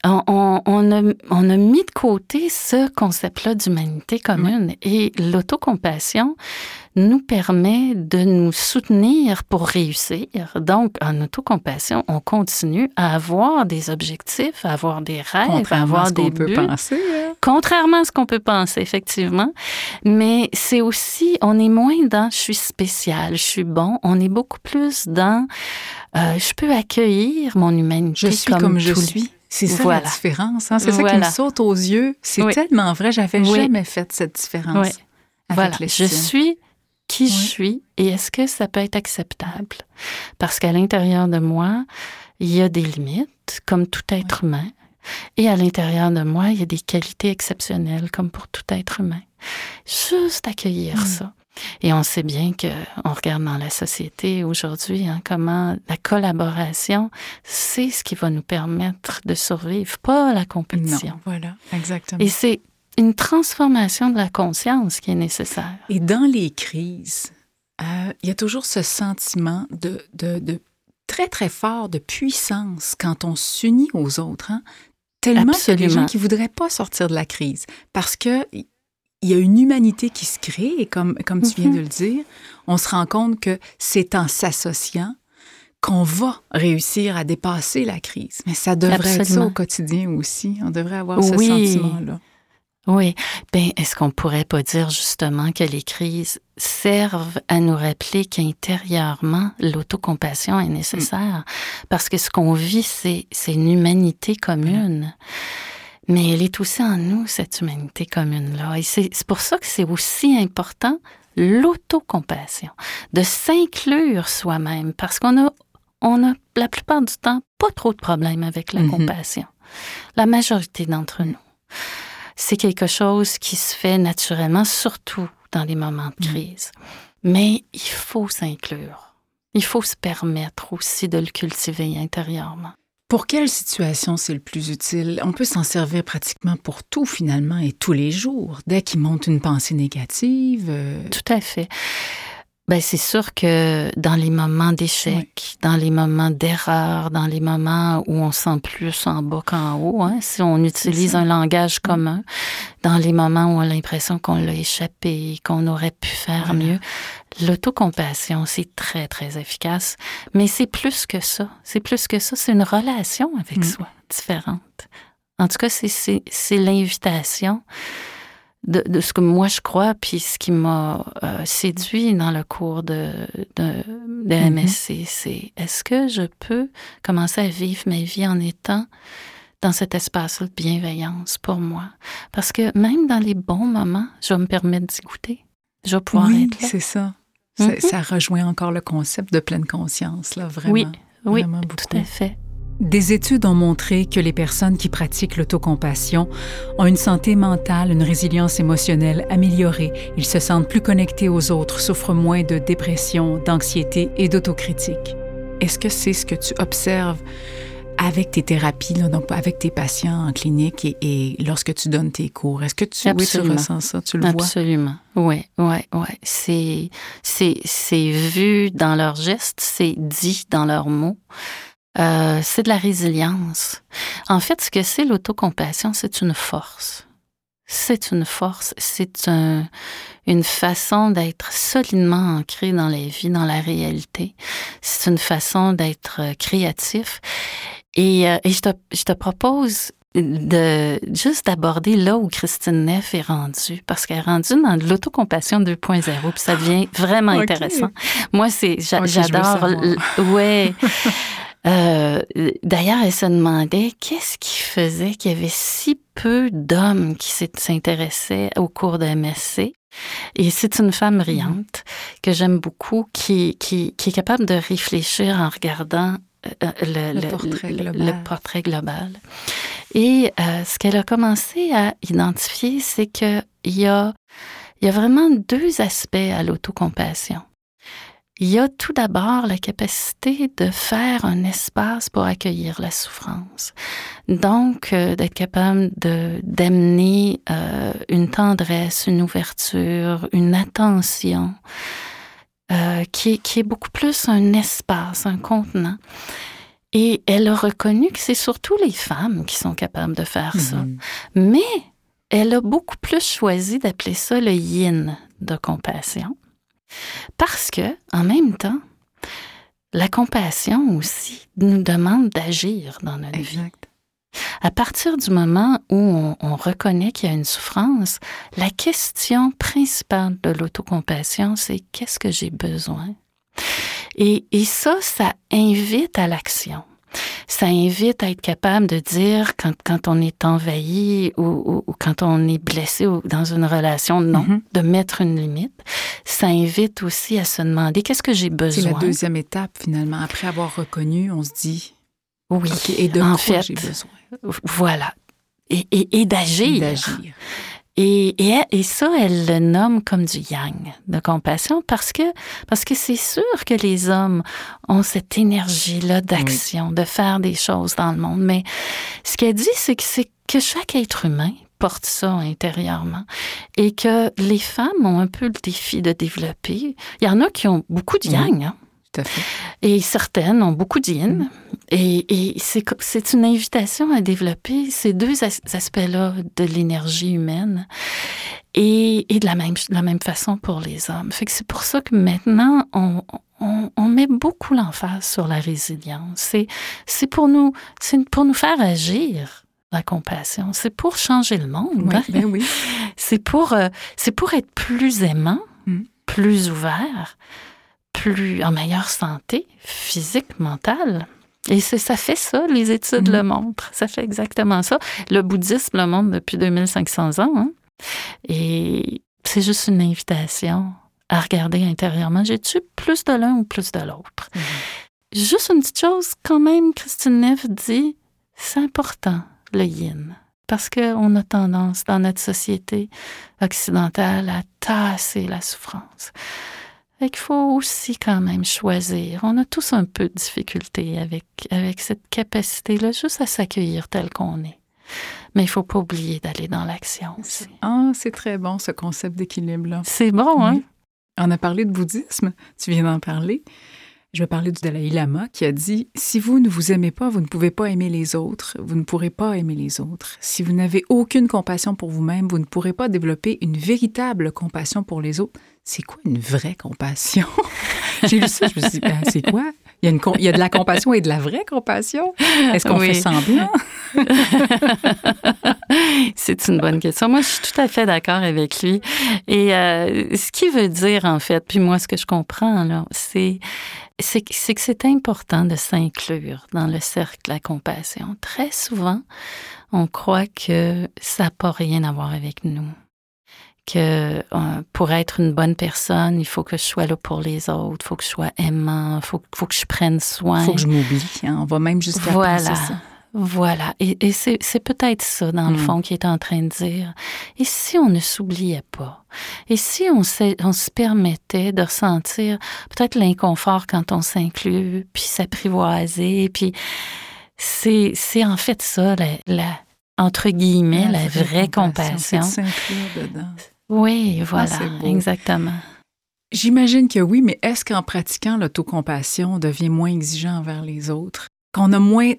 on, on, a, on a mis de côté ce concept-là d'humanité commune. Et l'autocompassion, nous permet de nous soutenir pour réussir. Donc, en autocompassion, on continue à avoir des objectifs, à avoir des rêves, à avoir à ce des buts. Peut penser, hein? Contrairement à ce qu'on peut penser, effectivement. Mais c'est aussi, on est moins dans je suis spécial, je suis bon. On est beaucoup plus dans euh, je peux accueillir mon humanité je suis comme, je suis. C'est ça voilà. la différence. Hein? C'est voilà. ça qui me saute aux yeux. C'est oui. tellement vrai. J'avais oui. jamais fait cette différence. Oui. Voilà. Je suis qui je suis et est-ce que ça peut être acceptable? Parce qu'à l'intérieur de moi, il y a des limites, comme tout être humain. Et à l'intérieur de moi, il y a des qualités exceptionnelles, comme pour tout être humain. Juste accueillir mmh. ça. Et on sait bien que on regarde dans la société aujourd'hui hein, comment la collaboration, c'est ce qui va nous permettre de survivre, pas la compétition. Non, voilà, exactement. Et c'est une transformation de la conscience qui est nécessaire. Et dans les crises, euh, il y a toujours ce sentiment de, de, de, très, très fort de puissance quand on s'unit aux autres. Hein? Tellement qu'il y a des gens qui ne voudraient pas sortir de la crise parce que il y a une humanité qui se crée et comme, comme tu viens mm -hmm. de le dire, on se rend compte que c'est en s'associant qu'on va réussir à dépasser la crise. Mais ça devrait Absolument. être ça au quotidien aussi. On devrait avoir ce oui. sentiment-là. Oui. Ben, est-ce qu'on pourrait pas dire justement que les crises servent à nous rappeler qu'intérieurement, l'autocompassion est nécessaire? Mm. Parce que ce qu'on vit, c'est, une humanité commune. Mm. Mais elle est aussi en nous, cette humanité commune-là. Et c'est, pour ça que c'est aussi important l'autocompassion, de s'inclure soi-même, parce qu'on a, on a la plupart du temps pas trop de problèmes avec la mm -hmm. compassion. La majorité d'entre nous c'est quelque chose qui se fait naturellement, surtout dans les moments de crise. Mmh. Mais il faut s'inclure. Il faut se permettre aussi de le cultiver intérieurement. Pour quelle situation c'est le plus utile? On peut s'en servir pratiquement pour tout finalement et tous les jours. Dès qu'il monte une pensée négative. Euh... Tout à fait. Ben, c'est sûr que dans les moments d'échec, oui. dans les moments d'erreur, dans les moments où on sent plus en bas qu'en haut, hein, si on utilise un langage commun, dans les moments où on a l'impression qu'on l'a échappé, qu'on aurait pu faire voilà. mieux, l'autocompassion, c'est très, très efficace. Mais c'est plus que ça. C'est plus que ça. C'est une relation avec mmh. soi différente. En tout cas, c'est l'invitation de, de, ce que moi je crois, puis ce qui m'a euh, séduit dans le cours de, de, de MSC, mm -hmm. c'est est-ce que je peux commencer à vivre ma vie en étant dans cet espace de bienveillance pour moi? Parce que même dans les bons moments, je vais me permettre d'y goûter. Je vais pouvoir oui, être là. c'est ça. Mm -hmm. Ça rejoint encore le concept de pleine conscience, là, vraiment. Oui, oui, vraiment tout à fait. Des études ont montré que les personnes qui pratiquent l'autocompassion ont une santé mentale, une résilience émotionnelle améliorée, ils se sentent plus connectés aux autres, souffrent moins de dépression, d'anxiété et d'autocritique. Est-ce que c'est ce que tu observes avec tes thérapies, là, donc avec tes patients en clinique et, et lorsque tu donnes tes cours? Est-ce que tu, oui, tu ressens ça? Tu le Absolument. vois? Absolument. Oui, oui, oui. C'est, c'est, c'est vu dans leurs gestes, c'est dit dans leurs mots. Euh, c'est de la résilience. En fait, ce que c'est l'autocompassion, c'est une force. C'est une force, c'est un, une façon d'être solidement ancré dans la vie, dans la réalité. C'est une façon d'être créatif. Et, euh, et je, te, je te propose de juste d'aborder là où Christine Neff est rendue, parce qu'elle est rendue dans l'autocompassion 2.0, puis ça devient vraiment okay. intéressant. Moi, c'est okay, j'adore. Ouais. Euh, D'ailleurs, elle se demandait qu'est-ce qui faisait qu'il y avait si peu d'hommes qui s'intéressaient au cours de MSC. Et c'est une femme brillante que j'aime beaucoup, qui, qui, qui, est capable de réfléchir en regardant euh, le, le, le, portrait le, portrait global. Et euh, ce qu'elle a commencé à identifier, c'est qu'il y a, il y a vraiment deux aspects à l'autocompassion il y a tout d'abord la capacité de faire un espace pour accueillir la souffrance. Donc, euh, d'être capable de d'amener euh, une tendresse, une ouverture, une attention euh, qui, est, qui est beaucoup plus un espace, un contenant. Et elle a reconnu que c'est surtout les femmes qui sont capables de faire ça. Mhm. Mais elle a beaucoup plus choisi d'appeler ça le yin de compassion. Parce que, en même temps, la compassion aussi nous demande d'agir dans notre vie. Exact. À partir du moment où on, on reconnaît qu'il y a une souffrance, la question principale de l'autocompassion, c'est qu'est-ce que j'ai besoin? Et, et ça, ça invite à l'action. Ça invite à être capable de dire quand, quand on est envahi ou, ou- ou quand on est blessé ou dans une relation, non, Mhm. de mettre une limite. Ça invite aussi à se demander qu'est-ce que j'ai C'est besoin? la deuxième étape, finalement. Après avoir reconnu, on se dit, Oui, et de en quoi j'ai besoin? voilà. Et, et, et d'agir. D'agir. Et, et, et ça, elle le nomme comme du yang, de compassion, parce que parce que c'est sûr que les hommes ont cette énergie-là d'action, de faire des choses dans le monde. Mais ce qu'elle dit, c'est que c'est que chaque être humain porte ça intérieurement et que les femmes ont un peu le défi de développer. Il y en a qui ont beaucoup de yang, hein, Tout à fait. et certaines ont beaucoup de yin. Et, et c'est, une invitation à développer ces deux as- aspects-là de l'énergie humaine et, et de la même, de la même façon pour les hommes. Fait que c'est pour ça que maintenant, on, on, on met beaucoup l'emphase sur la résilience. C'est, c'est, pour nous, c'est pour nous faire agir. La compassion, c'est pour changer le monde. Oui, hein. ben oui. C'est pour, euh, c'est pour être plus aimant, Mm. plus ouvert, plus en meilleure santé physique, mentale. Et ça fait ça, les études Mm. le montrent. Ça fait exactement ça. Le bouddhisme le montre depuis 2500 ans. hein. Et c'est juste une invitation à regarder intérieurement. J'ai-tu plus de l'un ou plus de l'autre? Juste une petite chose, quand même, Christine Neff dit, c'est important, le yin. Parce qu'on a tendance, dans notre société occidentale, à tasser la souffrance. Fait qu'il faut aussi quand même choisir. On a tous un peu de difficulté avec, avec cette capacité-là, juste à s'accueillir tel qu'on est. Mais il faut pas oublier d'aller dans l'action aussi. Ah, c'est très bon, ce concept d'équilibre-là. C'est bon, hein? Oui. On a parlé de bouddhisme, tu viens d'en parler. Je vais parler du Dalai Lama qui a dit Si vous ne vous aimez pas, vous ne pouvez pas aimer les autres, vous ne pourrez pas aimer les autres. Si vous n'avez aucune compassion pour vous-même, vous ne pourrez pas développer une véritable compassion pour les autres. C'est quoi une vraie compassion? J'ai lu ça, je me suis dit Ben, C'est quoi? Il y, a une com- il y a de la compassion et de la vraie compassion. Est-ce qu'on Oui. fait semblant? C'est une bonne question. Moi, je suis tout à fait d'accord avec lui. Et euh, ce qui veut dire, en fait, puis moi, ce que je comprends, là, c'est, c'est, que- c'est important de s'inclure dans le cercle de la compassion. Très souvent, on croit que ça n'a pas rien à voir avec nous. Que euh, pour être une bonne personne, il faut que je sois là pour les autres, il faut que je sois aimant, il faut, faut que je prenne soin. Il faut que je m'oublie. hein. On va même jusqu'à Voilà. penser ça. Voilà. Et, et c'est, peut-être ça, dans le Mm. fond, qui est en train de dire. Et si on ne s'oubliait pas? Et si on se, on se permettait de ressentir peut-être l'inconfort quand on s'inclut, puis s'apprivoiser, puis c'est, en fait ça, la, la- entre guillemets, la, vraie compassion. Dedans. Oui, voilà, c'est beau. exactement. J'imagine que oui, mais est-ce qu'en pratiquant l'autocompassion, on devient moins exigeant envers les autres? Qu'on a moins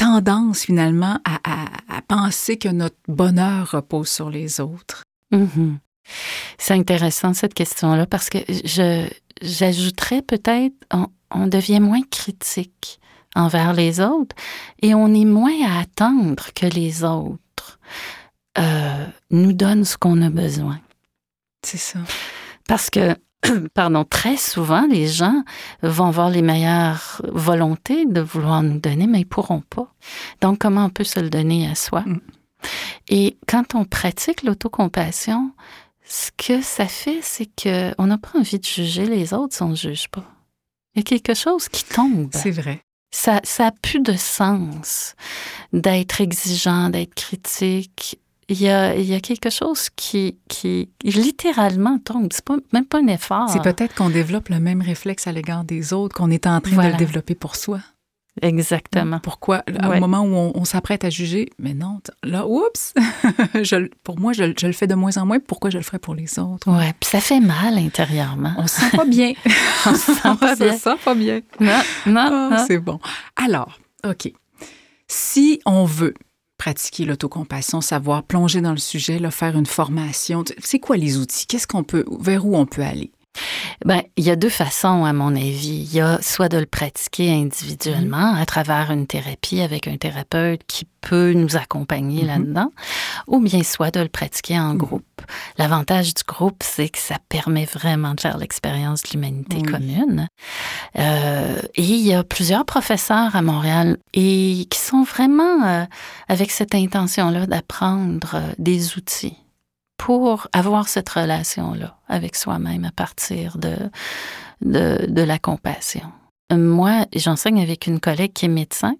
tendance finalement à, à- à penser que notre bonheur repose sur les autres? Mhm. C'est intéressant cette question-là parce que je j'ajouterais peut-être on, on devient moins critique envers les autres et on est moins à attendre que les autres euh, nous donnent ce qu'on a besoin. C'est ça. Parce que, pardon, très souvent, les gens vont avoir les meilleures volontés de vouloir nous donner, mais ils pourront pas. Donc, comment on peut se le donner à soi? Mm. Et quand on pratique l'autocompassion, ce que ça fait, c'est que on n'a pas envie de juger les autres si on ne juge pas. Il y a quelque chose qui tombe. C'est vrai. Ça, ça a plus de sens d'être exigeant, d'être critique. Il y a, il y a quelque chose qui, qui littéralement tombe. C'est pas, même pas un effort. C'est peut-être qu'on développe le même réflexe à l'égard des autres qu'on est en train de le développer pour soi. exactement. Pourquoi, au Ouais. moment où on, on s'apprête à juger, mais non, là, oups, je pour moi, je, le- je le fais de moins en moins. Pourquoi je le ferais pour les autres? Ouais, puis ça fait mal intérieurement. On se sent pas bien. On se sent pas se bien. sent pas bien. Non, non, Ah, non. c'est bon. Alors, OK. Si on veut pratiquer l'autocompassion, savoir plonger dans le sujet, faire une formation, c'est quoi les outils? Qu'est-ce qu'on peut, vers où on peut aller? Ben, il y a deux façons, à mon avis. Il y a soit de le pratiquer individuellement à travers une thérapie avec un thérapeute qui peut nous accompagner Mhm. là-dedans, ou bien soit de le pratiquer en Mhm. groupe. L'avantage du groupe, c'est que ça permet vraiment de faire l'expérience de l'humanité Oui. commune. Euh, et il y a plusieurs professeurs à Montréal et qui sont vraiment euh, avec cette intention-là d'apprendre euh, des outils pour avoir cette relation-là avec soi-même à partir de, de, la compassion. Moi, j'enseigne avec une collègue qui est médecin.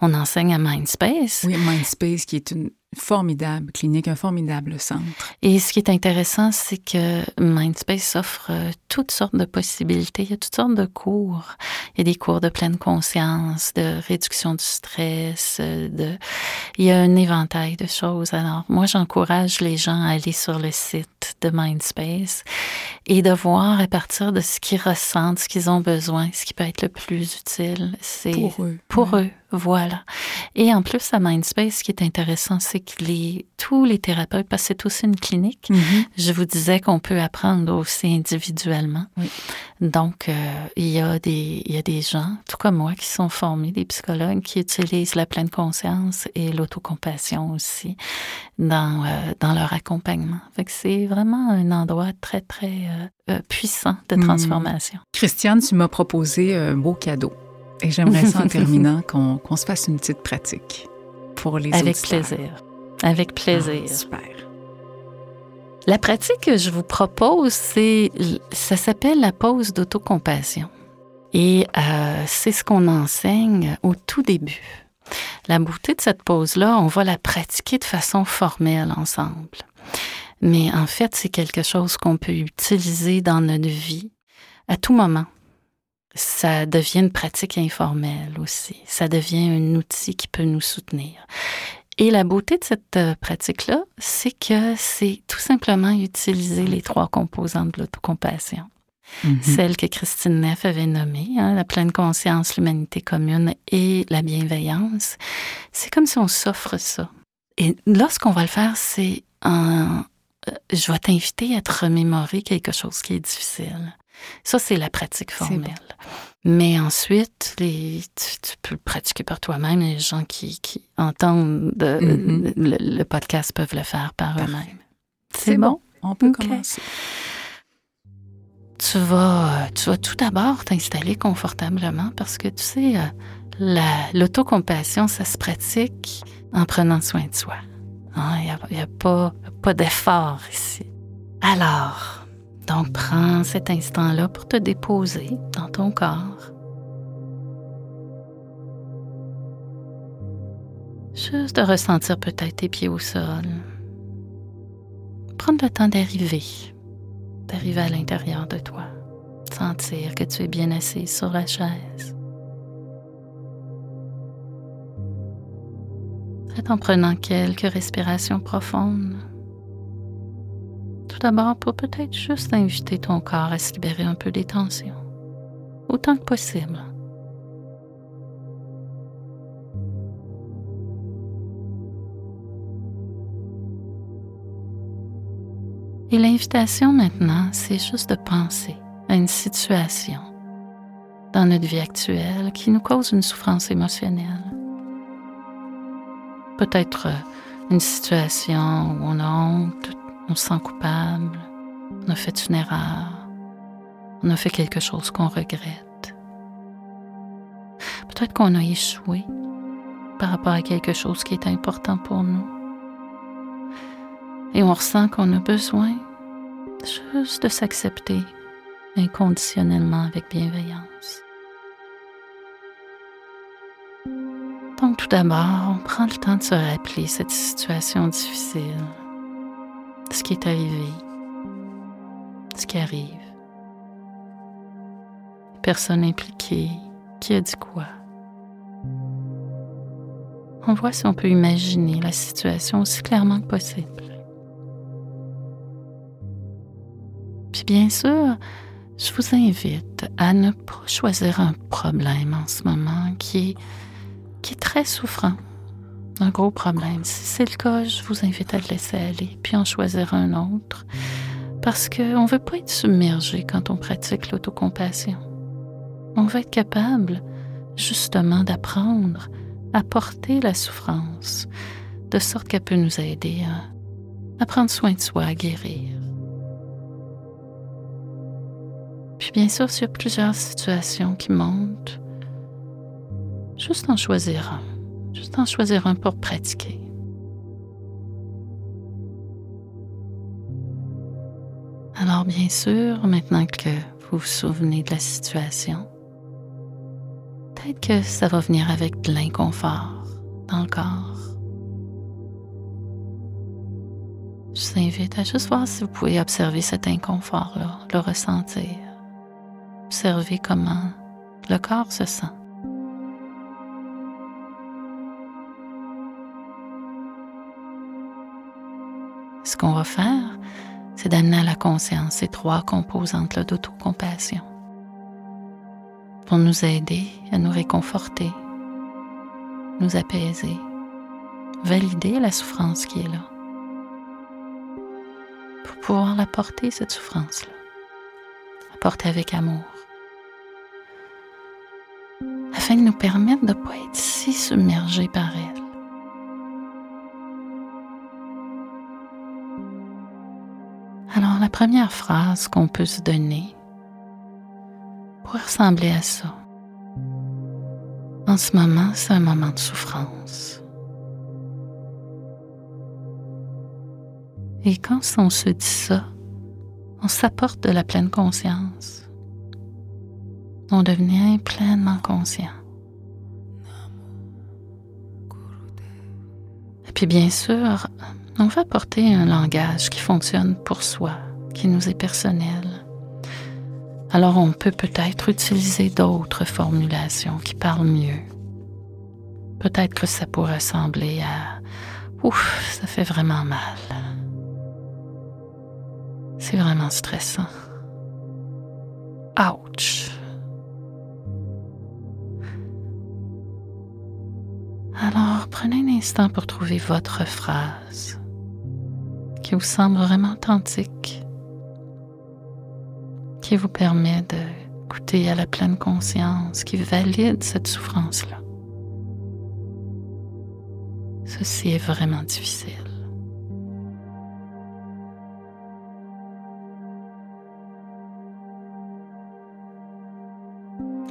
On enseigne à Mindspace. Oui, Mindspace, qui est une formidable clinique, un formidable centre. Et ce qui est intéressant, c'est que Mindspace offre euh, toutes sortes de possibilités. Il y a toutes sortes de cours. Il y a des cours de pleine conscience, de réduction du stress, euh, de... il y a un éventail de choses. Alors, moi, j'encourage les gens à aller sur le site de Mindspace et de voir à partir de ce qu'ils ressentent, ce qu'ils ont besoin, ce qui peut être le plus utile. C'est Pour eux. pour Ouais. eux, voilà. Et en plus, à Mindspace, ce qui est intéressant, c'est que les, tous les thérapeutes, parce que c'est aussi une clinique, Mhm. je vous disais qu'on peut apprendre aussi individuellement. Oui. Donc, euh, il, y a des, il y a des gens, tout comme moi, qui sont formés, des psychologues, qui utilisent la pleine conscience et l'autocompassion aussi dans, euh, dans leur accompagnement. Fait que c'est vraiment un endroit très, très euh, euh, puissant de Mm. transformation. Christiane, tu m'as proposé un beau cadeau. Et j'aimerais ça, en terminant, qu'on se fasse une petite pratique pour les Avec auditeurs. plaisir. Avec plaisir. Ah, super. La pratique que je vous propose, c'est, ça s'appelle la pause d'autocompassion. Et euh, c'est ce qu'on enseigne au tout début. La beauté de cette pause-là, on va la pratiquer de façon formelle ensemble. Mais en fait, c'est quelque chose qu'on peut utiliser dans notre vie à tout moment. Ça devient une pratique informelle aussi. Ça devient un outil qui peut nous soutenir. Et la beauté de cette euh, pratique-là, c'est que c'est tout simplement utiliser les trois composantes de l'autocompassion. Mhm. Celle que Christine Neff avait nommée, hein, la pleine conscience, l'humanité commune et la bienveillance. C'est comme si on s'offre ça. Et là, ce qu'on va le faire, c'est en... euh, Je vais t'inviter à te remémorer quelque chose qui est difficile. Ça, c'est la pratique formelle. Mais ensuite, les, tu, tu peux le pratiquer par toi-même. Les gens qui, qui entendent de- Mhm. le, le podcast peuvent le faire par eux-mêmes. C'est bon. On peut commencer. Tu vas, tu vas tout d'abord t'installer confortablement parce que tu sais, euh, la- l'autocompassion, ça se pratique en prenant soin de soi. Il n'y a, pas d'effort ici. Alors, donc prends cet instant-là pour te déposer dans ton corps. Juste de ressentir peut-être tes pieds au sol. Prendre le temps d'arriver, d'arriver à l'intérieur de toi. Sentir que tu es bien assis sur la chaise. Peut-être en prenant quelques respirations profondes. Tout d'abord pour peut-être juste inviter ton corps à se libérer un peu des tensions, autant que possible. Et l'invitation maintenant, c'est juste de penser à une situation dans notre vie actuelle qui nous cause une souffrance émotionnelle. Peut-être euh, une situation où on a honte, on se sent coupable, on a fait une erreur, on a fait quelque chose qu'on regrette. Peut-être qu'on a échoué par rapport à quelque chose qui est important pour nous. Et on ressent qu'on a besoin juste de s'accepter inconditionnellement avec bienveillance. Donc tout d'abord, on prend le temps de se rappeler cette situation difficile, ce qui est arrivé, ce qui arrive, les personnes impliquées, qui a dit quoi? on voit si on peut imaginer la situation aussi clairement que possible. Puis bien sûr, je vous invite à ne pas choisir un problème en ce moment qui est, qui est très souffrant, un gros problème. Si c'est le cas, je vous invite à le laisser aller, puis en choisir un autre, parce qu'on ne veut pas être submergé quand on pratique l'autocompassion. On veut être capable, justement, d'apprendre à porter la souffrance, de sorte qu'elle peut nous aider à, prendre soin de soi, à guérir. Puis bien sûr, s'il y a plusieurs situations qui montent, juste en choisir un, juste en choisir un pour pratiquer. Alors bien sûr, maintenant que vous vous souvenez de la situation, peut-être que ça va venir avec de l'inconfort dans le corps. Je vous invite à juste voir si vous pouvez observer cet inconfort-là, le ressentir. Observez comment le corps se sent. Ce qu'on va faire, c'est d'amener à la conscience ces trois composantes d'autocompassion pour nous aider à nous réconforter, nous apaiser, valider la souffrance qui est là, pour pouvoir la porter, cette souffrance-là, la porter avec amour afin de nous permettre de ne pas être si submergés par elle. La première phrase qu'on peut se donner pourrait ressembler à ça. En ce moment, c'est un moment de souffrance. Et quand on se dit ça, on s'apporte de la pleine conscience on devient pleinement conscient. Et puis bien sûr, on va apporter un langage qui fonctionne pour soi, qui nous est personnel. Alors on peut peut-être utiliser d'autres formulations qui parlent mieux. Peut-être que ça pourrait ressembler à Ouf, ça fait vraiment mal. C'est vraiment stressant. Ouch. Alors, prenez un instant pour trouver votre phrase qui vous semble vraiment authentique, qui vous permet de goûter à la pleine conscience, qui valide cette souffrance-là. Ceci est vraiment difficile.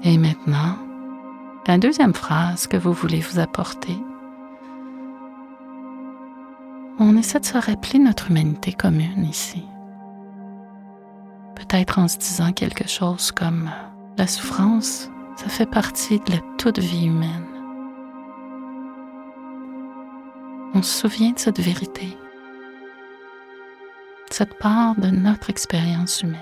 Et maintenant, la deuxième phrase que vous voulez vous apporter, on essaie de se rappeler notre humanité commune ici. Peut-être en se disant quelque chose comme la souffrance, ça fait partie de la toute vie humaine. On se souvient de cette vérité, cette part de notre expérience humaine.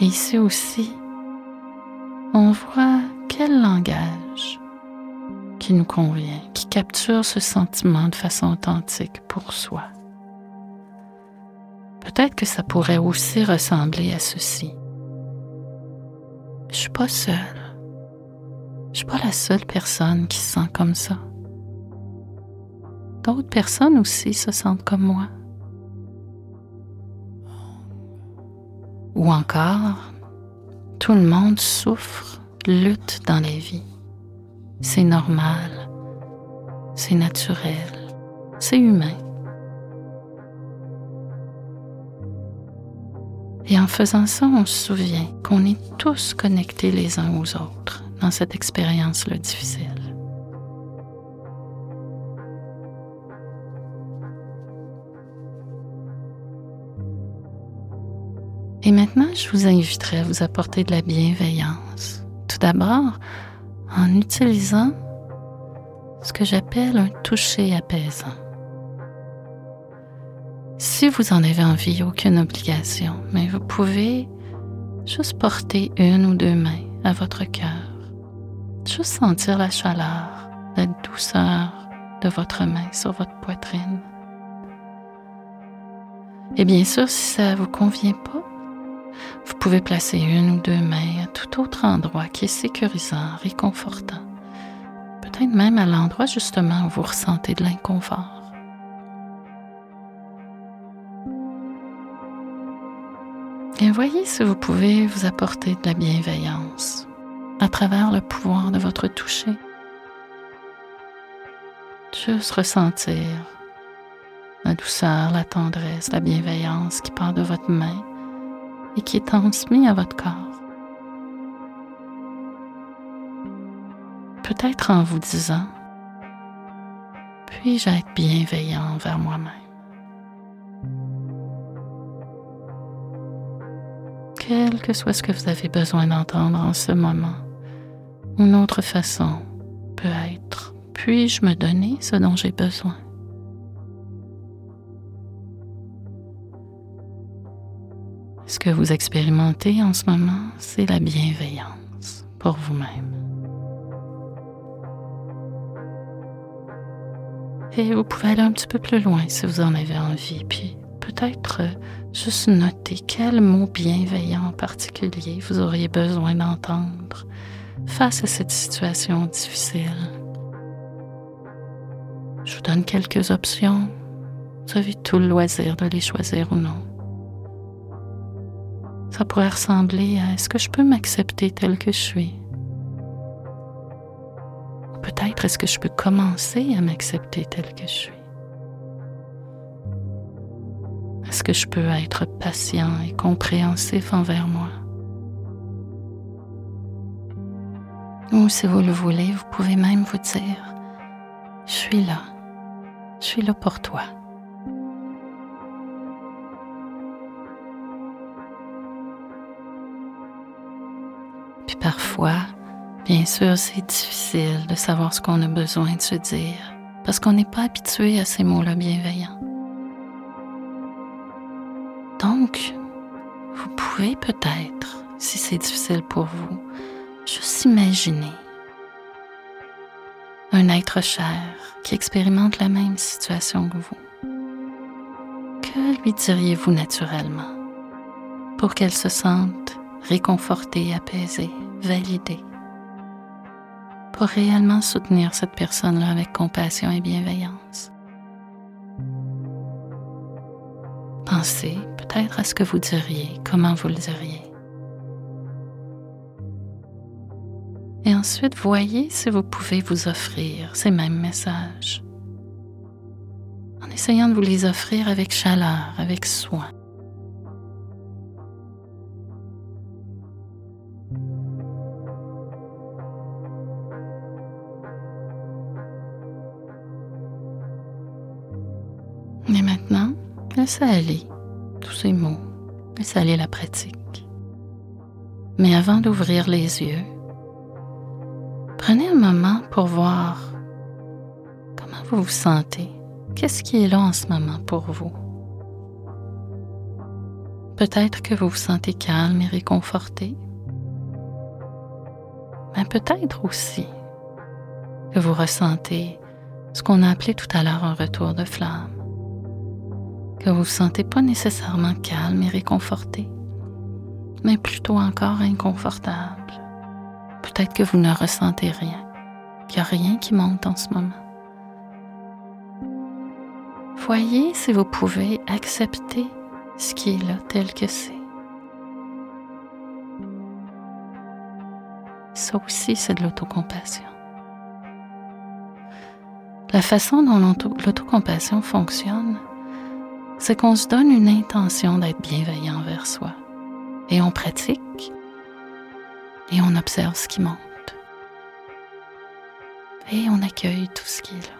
Et ici aussi, on voit quel langage qui nous convient, qui capture ce sentiment de façon authentique pour soi. Peut-être que ça pourrait aussi ressembler à ceci. Je suis pas seule. Je suis pas la seule personne qui se sent comme ça. D'autres personnes aussi se sentent comme moi. Ou encore, tout le monde souffre, lutte dans la vie. C'est normal, c'est naturel, c'est humain. Et en faisant ça, on se souvient qu'on est tous connectés les uns aux autres dans cette expérience-là difficile. Et maintenant, je vous inviterai à vous apporter de la bienveillance. Tout d'abord, en utilisant ce que j'appelle un toucher apaisant. Si vous en avez envie, aucune obligation, mais vous pouvez juste porter une ou deux mains à votre cœur Juste sentir la chaleur, la douceur de votre main sur votre poitrine. Et bien sûr, si ça ne vous convient pas, vous pouvez placer une ou deux mains à tout autre endroit qui est sécurisant, réconfortant. Peut-être même à l'endroit justement où vous ressentez de l'inconfort. Et voyez si vous pouvez vous apporter de la bienveillance à travers le pouvoir de votre toucher. Juste ressentir la douceur, la tendresse, la bienveillance qui part de votre main et qui est transmise à votre corps. Peut-être en vous disant, puis-je être bienveillant envers moi-même? Quel que soit ce que vous avez besoin d'entendre en ce moment. Une autre façon peut être, puis-je me donner ce dont j'ai besoin? Ce que vous expérimentez en ce moment, c'est la bienveillance pour vous-même. Et vous pouvez aller un petit peu plus loin si vous en avez envie, puis peut-être euh, juste noter quel mot bienveillant en particulier vous auriez besoin d'entendre face à cette situation difficile. Je vous donne quelques options. Vous avez tout le loisir de les choisir ou non. Ça pourrait ressembler à est-ce que je peux m'accepter tel que je suis? Peut-être est-ce que je peux commencer à m'accepter tel que je suis? Est-ce que je peux être patient et compréhensif envers moi? Ou si vous le voulez, vous pouvez même vous dire, je suis là, je suis là pour toi. Puis parfois, bien sûr, c'est difficile de savoir ce qu'on a besoin de se dire, parce qu'on n'est pas habitué à ces mots-là bienveillants. Donc, vous pouvez peut-être, si c'est difficile pour vous, juste imaginer un être cher qui expérimente la même situation que vous. Que lui diriez-vous naturellement pour qu'elle se sente réconfortée, apaisée, validée? Pour réellement soutenir cette personne-là avec compassion et bienveillance? Pensez peut-être à ce que vous diriez, comment vous le diriez. Et ensuite, voyez si vous pouvez vous offrir ces mêmes messages, en essayant de vous les offrir avec chaleur, avec soin. Laissez aller tous ces mots, laissez aller la pratique. Mais avant d'ouvrir les yeux, prenez un moment pour voir comment vous vous sentez. Qu'est-ce qui est là en ce moment pour vous? Peut-être que vous vous sentez calme et réconforté, mais peut-être aussi que vous ressentez ce qu'on a appelé tout à l'heure un retour de flamme que vous ne vous sentez pas nécessairement calme et réconforté, mais plutôt encore inconfortable. Peut-être que vous ne ressentez rien, qu'il n'y a rien qui monte en ce moment. Voyez si vous pouvez accepter ce qui est là tel que c'est. Ça aussi, c'est de l'autocompassion. La façon dont l'autocompassion fonctionne, c'est qu'on se donne une intention d'être bienveillant envers soi. Et on pratique et on observe ce qui monte. Et on accueille tout ce qui est là.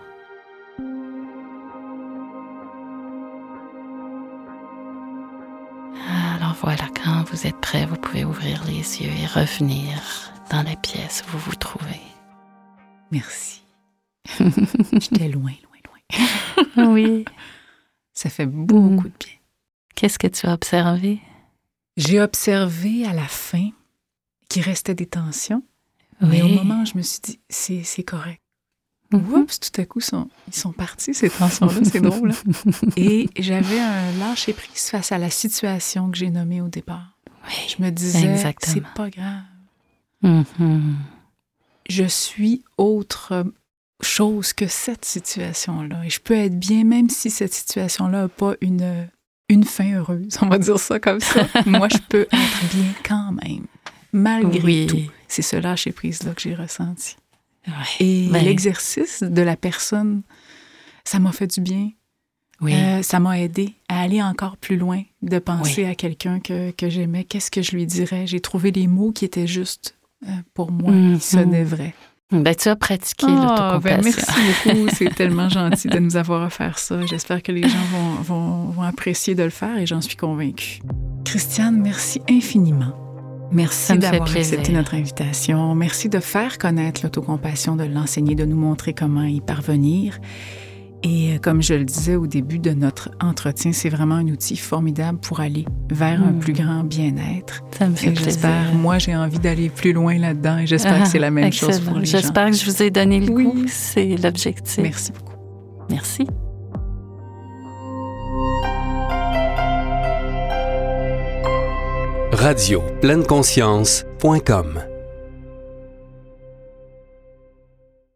Alors voilà, quand vous êtes prêt, vous pouvez ouvrir les yeux et revenir dans la pièce où vous vous trouvez. Merci. J'étais loin, loin, loin. oui. Ça fait beaucoup de bien. Qu'est-ce que tu as observé? J'ai observé à la fin qu'il restait des tensions. Mais au moment, je me suis dit, c'est correct. Mhm. Oups, tout à coup, sont- ils sont partis, ces tensions-là, c'est drôle. hein. Et j'avais un lâcher-prise face à la situation que j'ai nommée au départ. Oui. Je me disais, c'est pas grave. Mhm. Je suis autre chose que cette situation-là. Et je peux être bien, même si cette situation-là n'a pas une, une fin heureuse. On va dire ça comme ça. Moi, je peux être bien quand même, malgré Oui. tout. C'est ce lâcher-prise-là que j'ai ressenti. Ouais. Et Ben- l'exercice de la personne, ça m'a fait du bien. Oui. Euh, ça m'a aidé à aller encore plus loin, de penser à quelqu'un que, que j'aimais. Qu'est-ce que je lui dirais? J'ai trouvé les mots qui étaient justes euh, pour moi, qui sonnaient vrais. Ben, tu as pratiqué ben, l'autocompassion. merci beaucoup. C'est tellement gentil de nous avoir offert ça. J'espère que les gens vont, vont, vont apprécier de le faire et j'en suis convaincue. Christiane, merci infiniment. Merci d'avoir accepté notre invitation. Merci de faire connaître l'autocompassion, de l'enseigner, de nous montrer comment y parvenir. Et euh, comme je le disais au début de notre entretien, c'est vraiment un outil formidable pour aller vers un Mm. plus grand bien-être. Ça me fait Et j'espère, moi, j'ai envie d'aller plus loin là-dedans et j'espère que c'est la même Ah, chose pour les gens. J'espère que je vous ai donné le Oui. goût. C'est l'objectif. Merci beaucoup. Merci. Radio pleine conscience.com